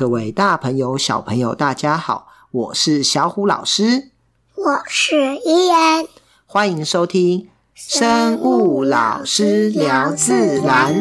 各位大朋友、小朋友，大家好，我是小虎老师，我是伊言，欢迎收听生物老师聊自然。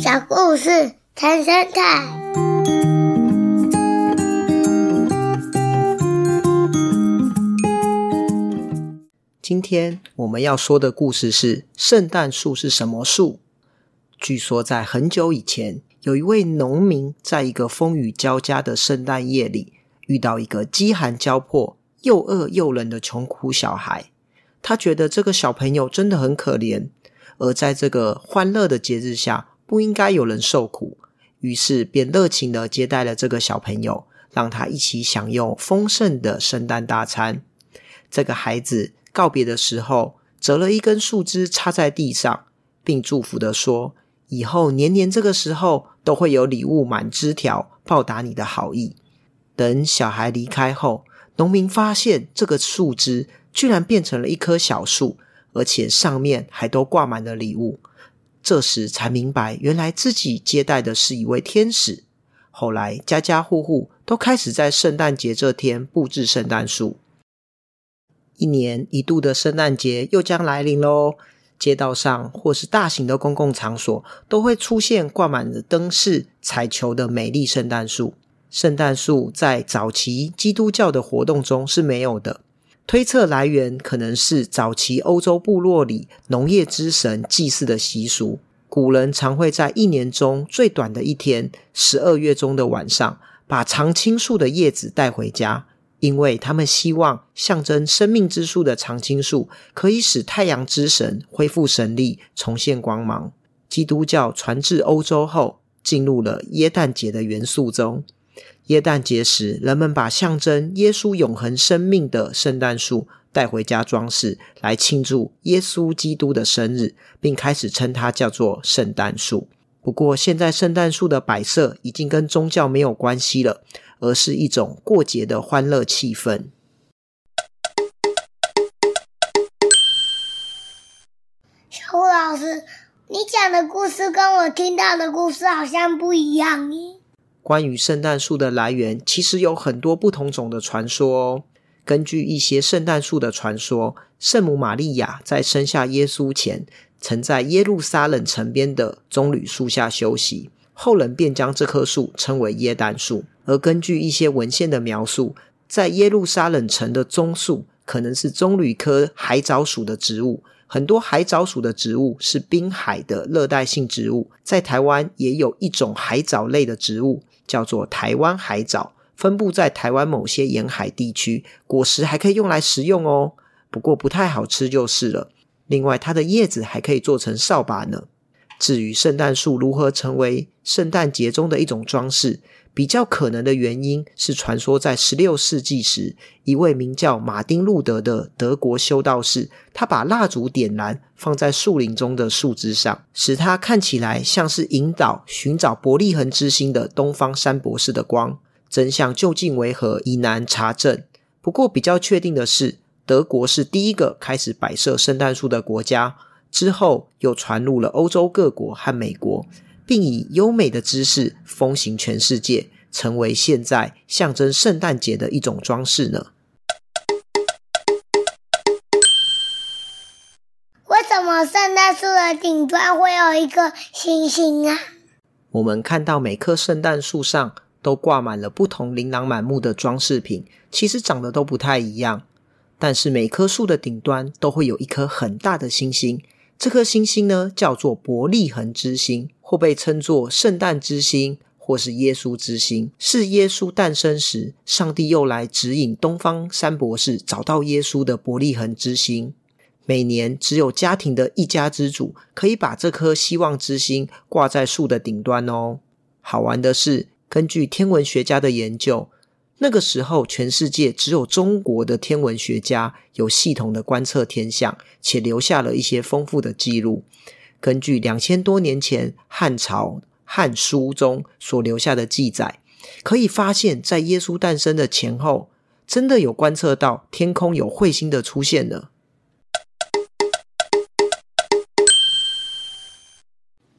小故事谈生态。天我们要说的故事是圣诞树是什么树？据说在很久以前，有一位农民在一个风雨交加的圣诞夜里，遇到一个饥寒交迫、又饿又冷的穷苦小孩。他觉得这个小朋友真的很可怜，而在这个欢乐的节日下，不应该有人受苦，于是便热情地接待了这个小朋友，让他一起享用丰盛的圣诞大餐。这个孩子。告别的时候，折了一根树枝插在地上，并祝福地说：“以后年年这个时候都会有礼物满枝条报答你的好意。”等小孩离开后，农民发现这个树枝居然变成了一棵小树，而且上面还都挂满了礼物。这时才明白，原来自己接待的是一位天使。后来，家家户户都开始在圣诞节这天布置圣诞树。一年一度的圣诞节又将来临喽！街道上或是大型的公共场所都会出现挂满了灯饰、彩球的美丽圣诞树。圣诞树在早期基督教的活动中是没有的，推测来源可能是早期欧洲部落里农业之神祭祀的习俗。古人常会在一年中最短的一天，十二月中的晚上，把常青树的叶子带回家。因为他们希望象征生命之树的常青树可以使太阳之神恢复神力，重现光芒。基督教传至欧洲后，进入了耶诞节的元素中。耶诞节时，人们把象征耶稣永恒生命的圣诞树带回家装饰，来庆祝耶稣基督的生日，并开始称它叫做圣诞树。不过，现在圣诞树的摆设已经跟宗教没有关系了。而是一种过节的欢乐气氛。小虎老师，你讲的故事跟我听到的故事好像不一样耶。关于圣诞树的来源，其实有很多不同种的传说哦。根据一些圣诞树的传说，圣母玛利亚在生下耶稣前，曾在耶路撒冷城边的棕榈树下休息。后人便将这棵树称为耶丹树，而根据一些文献的描述，在耶路撒冷城的棕树可能是棕榈科海藻属的植物。很多海藻属的植物是滨海的热带性植物，在台湾也有一种海藻类的植物，叫做台湾海藻，分布在台湾某些沿海地区，果实还可以用来食用哦，不过不太好吃就是了。另外，它的叶子还可以做成扫把呢。至于圣诞树如何成为圣诞节中的一种装饰，比较可能的原因是传说在十六世纪时，一位名叫马丁路德的德国修道士，他把蜡烛点燃放在树林中的树枝上，使它看起来像是引导寻找伯利恒之星的东方三博士的光。真相究竟为何，已难查证。不过比较确定的是，德国是第一个开始摆设圣诞树的国家。之后又传入了欧洲各国和美国，并以优美的姿势风行全世界，成为现在象征圣诞节的一种装饰呢。为什么圣诞树的顶端会有一个星星啊？我们看到每棵圣诞树上都挂满了不同琳琅满目的装饰品，其实长得都不太一样，但是每棵树的顶端都会有一颗很大的星星。这颗星星呢，叫做伯利恒之星，或被称作圣诞之星，或是耶稣之星，是耶稣诞生时，上帝又来指引东方三博士找到耶稣的伯利恒之星。每年只有家庭的一家之主可以把这颗希望之星挂在树的顶端哦。好玩的是，根据天文学家的研究。那个时候，全世界只有中国的天文学家有系统的观测天象，且留下了一些丰富的记录。根据两千多年前汉朝《汉书》中所留下的记载，可以发现，在耶稣诞生的前后，真的有观测到天空有彗星的出现呢。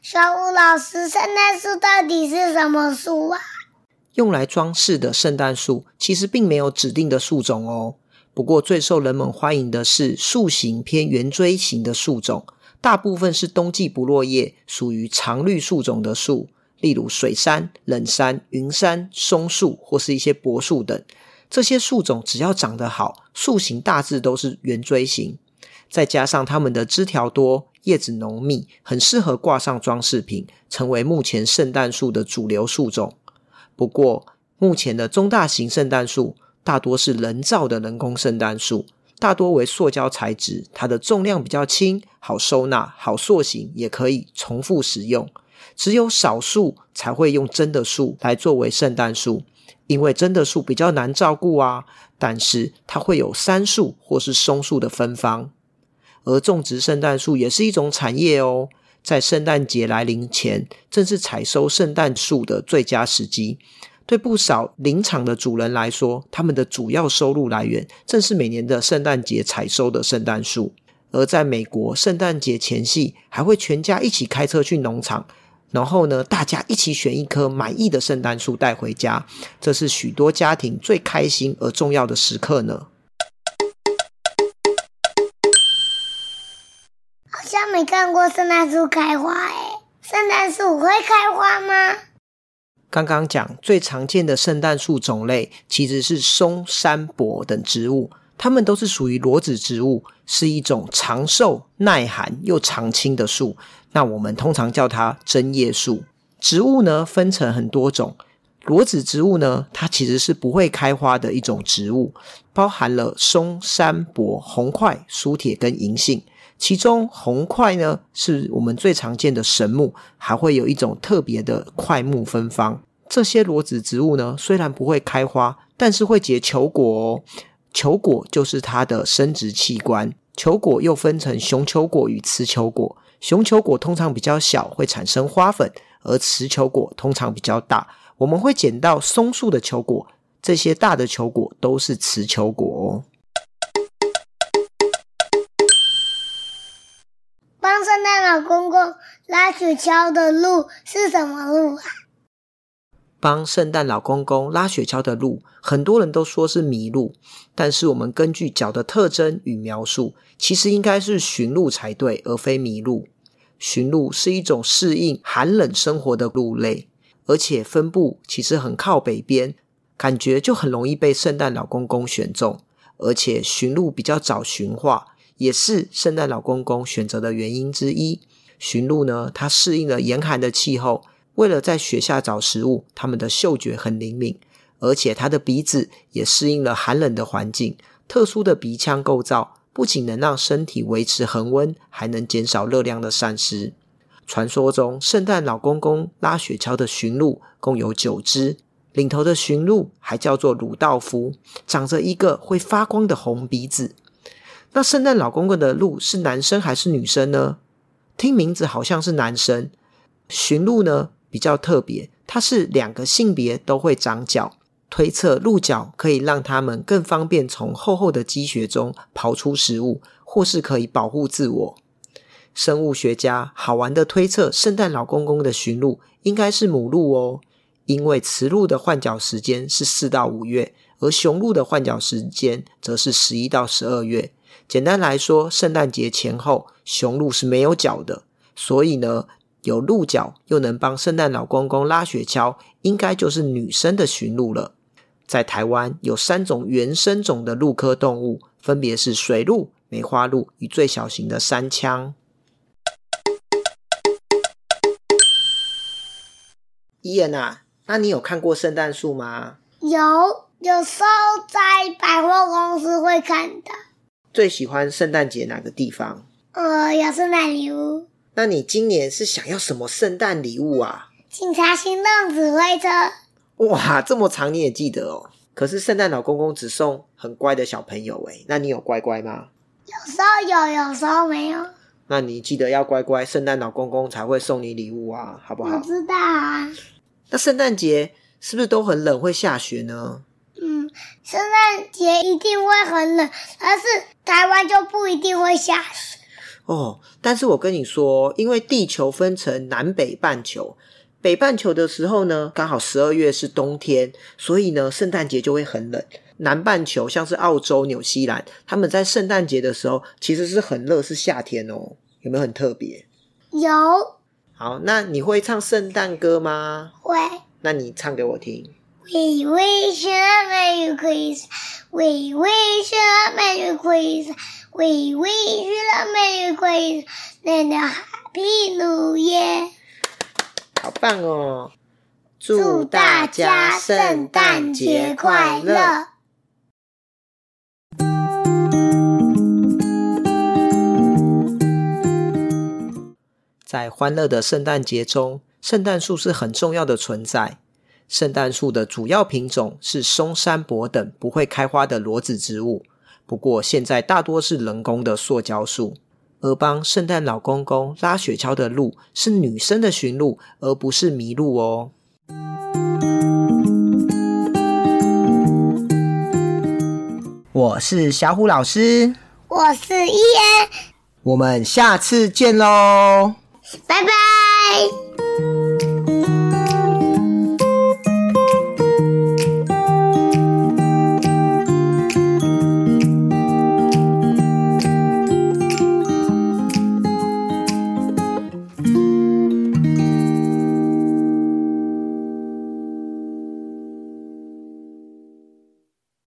小虎老师，圣诞树到底是什么树啊？用来装饰的圣诞树其实并没有指定的树种哦。不过最受人们欢迎的是树形偏圆锥形的树种，大部分是冬季不落叶，属于常绿树种的树，例如水杉、冷杉、云杉、松树或是一些柏树等。这些树种只要长得好，树形大致都是圆锥形，再加上它们的枝条多。叶子浓密，很适合挂上装饰品，成为目前圣诞树的主流树种。不过，目前的中大型圣诞树大多是人造的人工圣诞树，大多为塑胶材质，它的重量比较轻，好收纳，好塑形，也可以重复使用。只有少数才会用真的树来作为圣诞树，因为真的树比较难照顾啊。但是它会有杉树或是松树的芬芳。而种植圣诞树也是一种产业哦，在圣诞节来临前，正是采收圣诞树的最佳时机。对不少林场的主人来说，他们的主要收入来源正是每年的圣诞节采收的圣诞树。而在美国，圣诞节前夕，还会全家一起开车去农场，然后呢，大家一起选一棵满意的圣诞树带回家，这是许多家庭最开心而重要的时刻呢。没看过圣诞树开花诶，圣诞树会开花吗？刚刚讲最常见的圣诞树种类其实是松、杉、柏等植物，它们都是属于裸子植物，是一种长寿、耐寒又常青的树。那我们通常叫它针叶树。植物呢，分成很多种，裸子植物呢，它其实是不会开花的一种植物，包含了松、杉、柏、红桧、苏铁跟银杏。其中红块呢，是我们最常见的神木，还会有一种特别的块木芬芳。这些裸子植物呢，虽然不会开花，但是会结球果哦。球果就是它的生殖器官。球果又分成雄球果与雌球果。雄球果通常比较小，会产生花粉；而雌球果通常比较大。我们会捡到松树的球果，这些大的球果都是雌球果哦。圣诞老公公拉雪橇的路是什么路啊？帮圣诞老公公拉雪橇的路，很多人都说是麋鹿，但是我们根据脚的特征与描述，其实应该是驯鹿才对，而非麋鹿。驯鹿是一种适应寒冷生活的鹿类，而且分布其实很靠北边，感觉就很容易被圣诞老公公选中，而且驯鹿比较早驯化。也是圣诞老公公选择的原因之一。驯鹿呢，它适应了严寒的气候，为了在雪下找食物，它们的嗅觉很灵敏，而且它的鼻子也适应了寒冷的环境。特殊的鼻腔构造不仅能让身体维持恒温，还能减少热量的散失。传说中，圣诞老公公拉雪橇的驯鹿共有九只，领头的驯鹿还叫做鲁道夫，长着一个会发光的红鼻子。那圣诞老公公的鹿是男生还是女生呢？听名字好像是男生。驯鹿呢比较特别，它是两个性别都会长角，推测鹿角可以让它们更方便从厚厚的积雪中刨出食物，或是可以保护自我。生物学家好玩的推测，圣诞老公公的驯鹿应该是母鹿哦，因为雌鹿的换角时间是四到五月，而雄鹿的换角时间则是十一到十二月。简单来说，圣诞节前后，雄鹿是没有角的，所以呢，有鹿角又能帮圣诞老公公拉雪橇，应该就是女生的驯鹿了。在台湾有三种原生种的鹿科动物，分别是水鹿、梅花鹿与最小型的山羌。伊恩啊，那你有看过圣诞树吗？有，有时候在百货公司会看的。最喜欢圣诞节哪个地方？呃，有圣诞礼物。那你今年是想要什么圣诞礼物啊？警察行动指挥车。哇，这么长你也记得哦。可是圣诞老公公只送很乖的小朋友诶，那你有乖乖吗？有时候有，有时候没有。那你记得要乖乖，圣诞老公公才会送你礼物啊，好不好？我知道啊。那圣诞节是不是都很冷，会下雪呢？嗯，圣诞节一定会很冷，但是台湾就不一定会下雪。哦，但是我跟你说，因为地球分成南北半球，北半球的时候呢，刚好十二月是冬天，所以呢，圣诞节就会很冷。南半球像是澳洲、纽西兰，他们在圣诞节的时候其实是很热，是夏天哦。有没有很特别？有。好，那你会唱圣诞歌吗？会。那你唱给我听。We wish you a Merry Christmas. We wish you a Merry Christmas. We wish you a Merry Christmas and a Happy New Year. 好棒哦！祝大家圣诞节快乐！在欢乐的圣诞节中，圣诞树是很重要的存在。圣诞树的主要品种是松山柏等不会开花的裸子植物，不过现在大多是人工的塑胶树。而帮圣诞老公公拉雪橇的鹿是女生的驯鹿，而不是麋鹿哦。我是小虎老师，我是伊恩，我们下次见喽，拜拜。